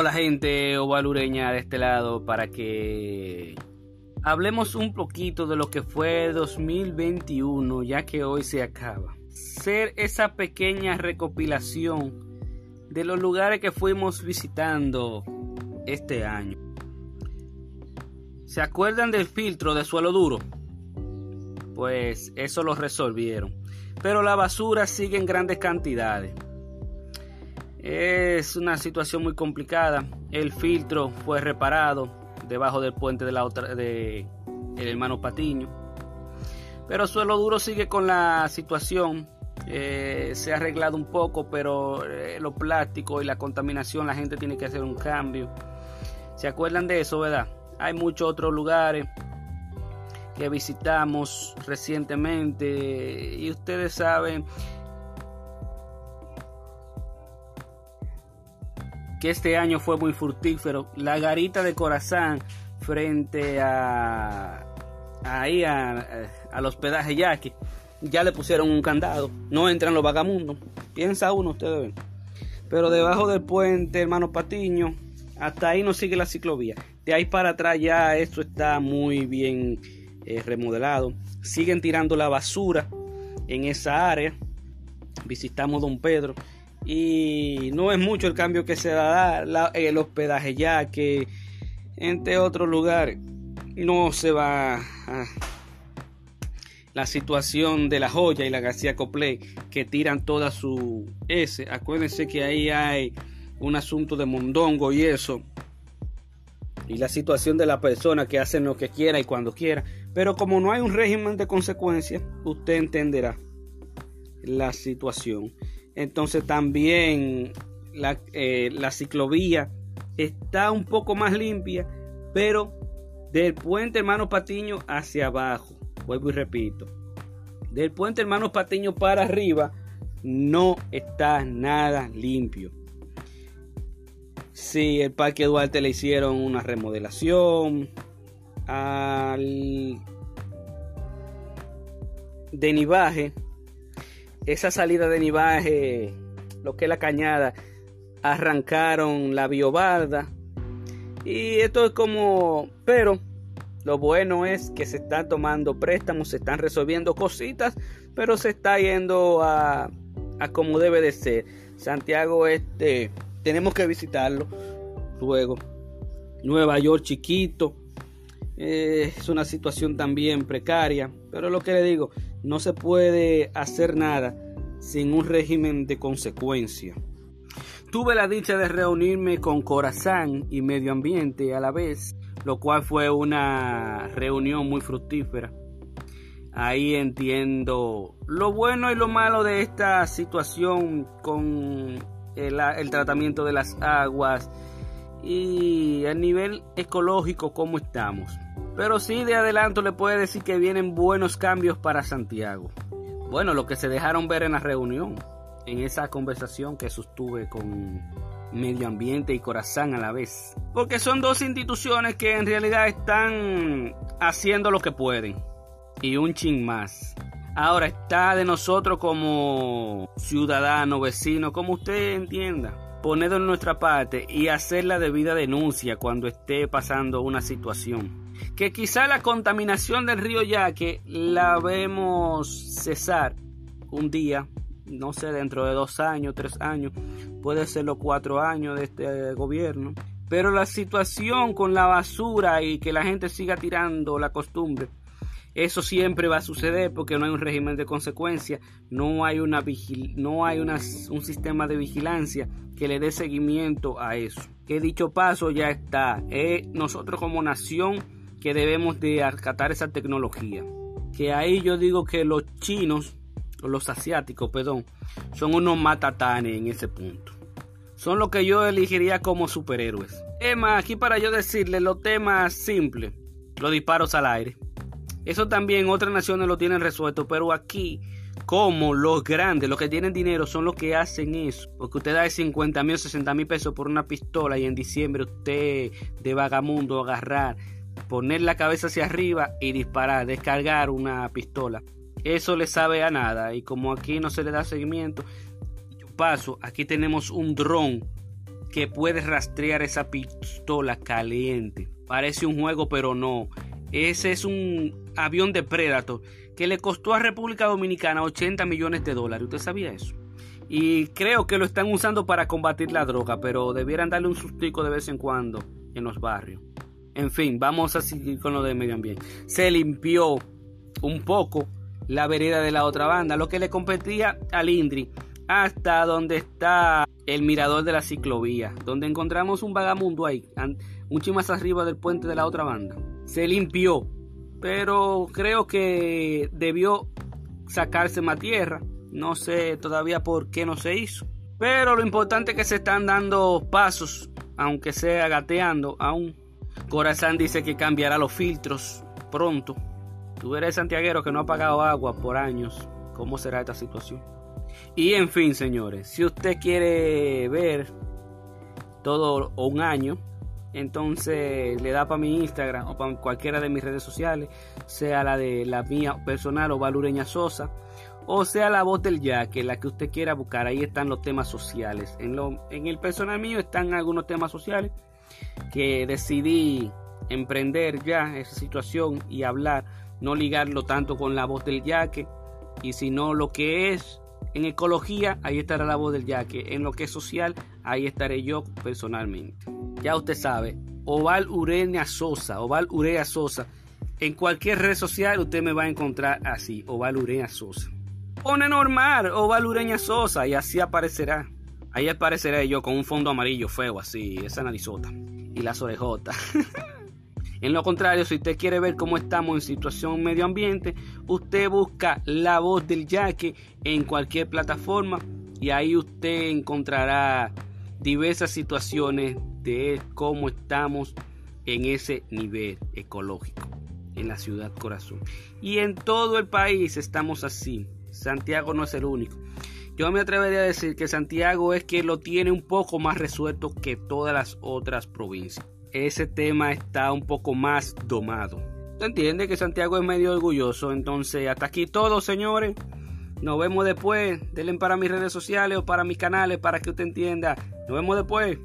Hola gente ovalureña de este lado para que hablemos un poquito de lo que fue 2021 ya que hoy se acaba. Ser esa pequeña recopilación de los lugares que fuimos visitando este año. ¿Se acuerdan del filtro de suelo duro? Pues eso lo resolvieron. Pero la basura sigue en grandes cantidades. Es una situación muy complicada. El filtro fue reparado debajo del puente de la otra de el hermano Patiño. Pero Suelo Duro sigue con la situación. Eh, se ha arreglado un poco, pero eh, lo plástico y la contaminación, la gente tiene que hacer un cambio. ¿Se acuerdan de eso, verdad? Hay muchos otros lugares que visitamos recientemente y ustedes saben que este año fue muy fructífero. La garita de Corazán frente a ahí a, al hospedaje Yaqui ya le pusieron un candado. No entran los vagamundos. Piensa uno, ustedes ven. Pero debajo del puente, hermano Patiño, hasta ahí no sigue la ciclovía. De ahí para atrás ya esto está muy bien eh, remodelado. Siguen tirando la basura en esa área. Visitamos Don Pedro y no es mucho el cambio que se da la, el hospedaje ya que entre otros lugares no se va a la situación de la joya y la García Copley que tiran toda su S. Acuérdense que ahí hay un asunto de mondongo y eso. Y la situación de la persona que hacen lo que quiera y cuando quiera. Pero como no hay un régimen de consecuencias, usted entenderá la situación. Entonces también la, eh, la ciclovía está un poco más limpia, pero del puente Hermano Patiño hacia abajo, vuelvo y repito, del puente Hermano Patiño para arriba no está nada limpio. Si el Parque Duarte le hicieron una remodelación, al de nivaje esa salida de nivaje, lo que es la cañada, arrancaron la biobarda. Y esto es como, pero lo bueno es que se están tomando préstamos, se están resolviendo cositas, pero se está yendo a, a como debe de ser. Santiago este, tenemos que visitarlo luego. Nueva York chiquito, eh, es una situación también precaria, pero lo que le digo, no se puede hacer nada sin un régimen de consecuencia. Tuve la dicha de reunirme con Corazán y Medio Ambiente a la vez, lo cual fue una reunión muy fructífera. Ahí entiendo lo bueno y lo malo de esta situación con el, el tratamiento de las aguas y a nivel ecológico cómo estamos. Pero sí, de adelanto le puede decir que vienen buenos cambios para Santiago. Bueno, lo que se dejaron ver en la reunión, en esa conversación que sostuve con Medio Ambiente y Corazán a la vez. Porque son dos instituciones que en realidad están haciendo lo que pueden. Y un chin más. Ahora está de nosotros como ciudadano, vecino, como usted entienda poner en nuestra parte y hacer la debida denuncia cuando esté pasando una situación. Que quizá la contaminación del río Yaque la vemos cesar un día, no sé, dentro de dos años, tres años, puede ser los cuatro años de este gobierno. Pero la situación con la basura y que la gente siga tirando la costumbre eso siempre va a suceder porque no hay un régimen de consecuencia, no hay, una no hay un sistema de vigilancia que le dé seguimiento a eso. Que dicho paso ya está. Es nosotros como nación que debemos de acatar esa tecnología. Que ahí yo digo que los chinos, o los asiáticos, perdón, son unos matatanes en ese punto. Son lo que yo elegiría como superhéroes. Es más, aquí para yo decirle los temas simples, los disparos al aire. Eso también otras naciones lo tienen resuelto, pero aquí, como los grandes, los que tienen dinero, son los que hacen eso. Porque usted da 50 mil o 60 mil pesos por una pistola y en diciembre usted de vagamundo agarrar, poner la cabeza hacia arriba y disparar, descargar una pistola. Eso le sabe a nada y como aquí no se le da seguimiento, paso, aquí tenemos un dron que puede rastrear esa pistola caliente. Parece un juego, pero no. Ese es un avión de Predator que le costó a República Dominicana 80 millones de dólares. ¿Usted sabía eso? Y creo que lo están usando para combatir la droga, pero debieran darle un sustico de vez en cuando en los barrios. En fin, vamos a seguir con lo de medio ambiente. Se limpió un poco la vereda de la otra banda, lo que le competía al Indri, hasta donde está el mirador de la ciclovía, donde encontramos un vagamundo ahí, mucho más arriba del puente de la otra banda. Se limpió, pero creo que debió sacarse más tierra no sé todavía por qué no se hizo. Pero lo importante es que se están dando pasos, aunque sea gateando aún. Corazán dice que cambiará los filtros pronto. Tú eres santiaguero que no ha pagado agua por años. ¿Cómo será esta situación? Y en fin, señores, si usted quiere ver todo un año, entonces le da para mi Instagram o para cualquiera de mis redes sociales, sea la de la mía personal o Valureña Sosa o sea la voz del ya, que la que usted quiera buscar, ahí están los temas sociales. En, lo, en el personal mío están algunos temas sociales que decidí emprender ya esa situación y hablar, no ligarlo tanto con la voz del yaque, y sino lo que es en ecología, ahí estará la voz del yaque, en lo que es social, ahí estaré yo personalmente. Ya usted sabe, Oval Ureña Sosa, Oval Urea Sosa, en cualquier red social usted me va a encontrar así, Oval Urea Sosa. Pone normal o Valureña Sosa y así aparecerá. Ahí apareceré yo con un fondo amarillo feo así, esa narizota y las orejotas. en lo contrario, si usted quiere ver cómo estamos en situación medio ambiente, usted busca la voz del yaque en cualquier plataforma y ahí usted encontrará diversas situaciones de cómo estamos en ese nivel ecológico en la ciudad corazón. Y en todo el país estamos así. Santiago no es el único. Yo me atrevería a decir que Santiago es que lo tiene un poco más resuelto que todas las otras provincias. Ese tema está un poco más domado. ¿Se entiende que Santiago es medio orgulloso? Entonces, hasta aquí todo, señores. Nos vemos después. Denle para mis redes sociales o para mis canales para que usted entienda. Nos vemos después.